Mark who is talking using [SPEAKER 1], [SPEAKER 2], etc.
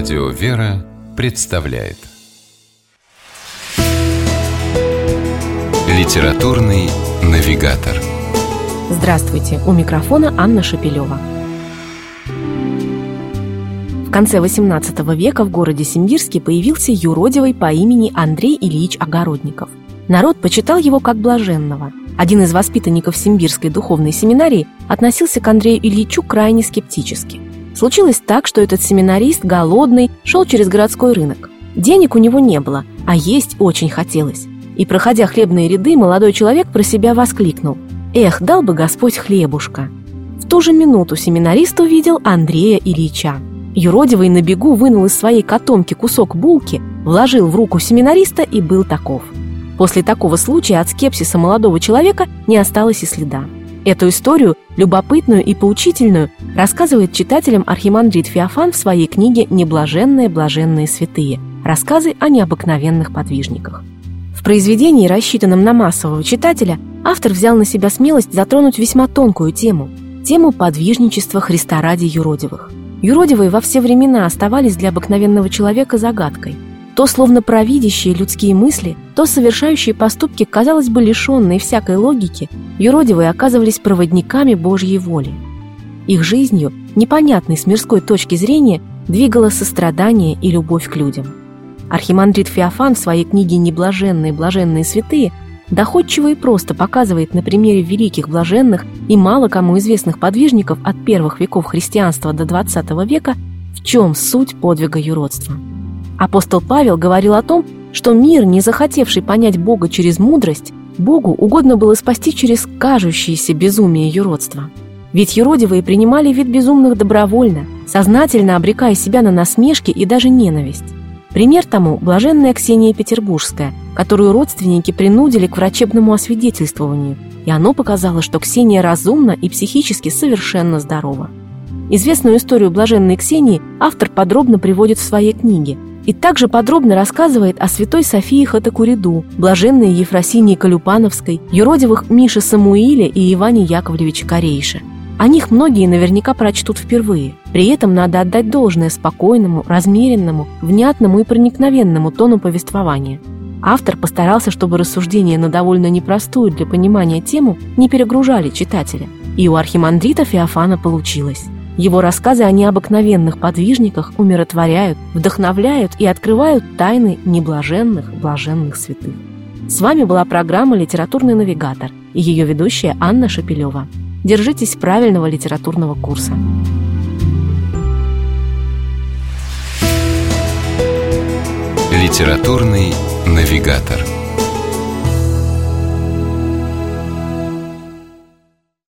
[SPEAKER 1] Радио «Вера» представляет Литературный навигатор
[SPEAKER 2] Здравствуйте! У микрофона Анна Шапилева. В конце XVIII века в городе Симбирске появился юродивый по имени Андрей Ильич Огородников. Народ почитал его как блаженного. Один из воспитанников Симбирской духовной семинарии относился к Андрею Ильичу крайне скептически – Случилось так, что этот семинарист, голодный, шел через городской рынок. Денег у него не было, а есть очень хотелось. И, проходя хлебные ряды, молодой человек про себя воскликнул. «Эх, дал бы Господь хлебушка!» В ту же минуту семинарист увидел Андрея Ильича. Юродивый на бегу вынул из своей котомки кусок булки, вложил в руку семинариста и был таков. После такого случая от скепсиса молодого человека не осталось и следа. Эту историю, любопытную и поучительную, рассказывает читателям архимандрит Феофан в своей книге «Неблаженные блаженные святые. Рассказы о необыкновенных подвижниках». В произведении, рассчитанном на массового читателя, автор взял на себя смелость затронуть весьма тонкую тему – тему подвижничества Христа ради юродивых. Юродивые во все времена оставались для обыкновенного человека загадкой – то словно провидящие людские мысли, то совершающие поступки, казалось бы, лишенные всякой логики, юродивые оказывались проводниками Божьей воли. Их жизнью, непонятной с мирской точки зрения, двигало сострадание и любовь к людям. Архимандрит Феофан в своей книге «Неблаженные блаженные святые» доходчиво и просто показывает на примере великих блаженных и мало кому известных подвижников от первых веков христианства до XX века, в чем суть подвига юродства – Апостол Павел говорил о том, что мир, не захотевший понять Бога через мудрость, Богу угодно было спасти через кажущееся безумие юродства. Ведь юродивые принимали вид безумных добровольно, сознательно обрекая себя на насмешки и даже ненависть. Пример тому – блаженная Ксения Петербургская, которую родственники принудили к врачебному освидетельствованию, и оно показало, что Ксения разумна и психически совершенно здорова. Известную историю блаженной Ксении автор подробно приводит в своей книге – и также подробно рассказывает о святой Софии Хатакуриду, блаженной Ефросинии Калюпановской, юродивых Мише Самуиле и Иване Яковлевиче Корейше. О них многие наверняка прочтут впервые. При этом надо отдать должное спокойному, размеренному, внятному и проникновенному тону повествования. Автор постарался, чтобы рассуждения на довольно непростую для понимания тему не перегружали читателя. И у архимандрита Феофана получилось. Его рассказы о необыкновенных подвижниках умиротворяют, вдохновляют и открывают тайны неблаженных, блаженных святых. С вами была программа «Литературный навигатор» и ее ведущая Анна Шапилева. Держитесь правильного литературного курса.
[SPEAKER 1] «Литературный навигатор»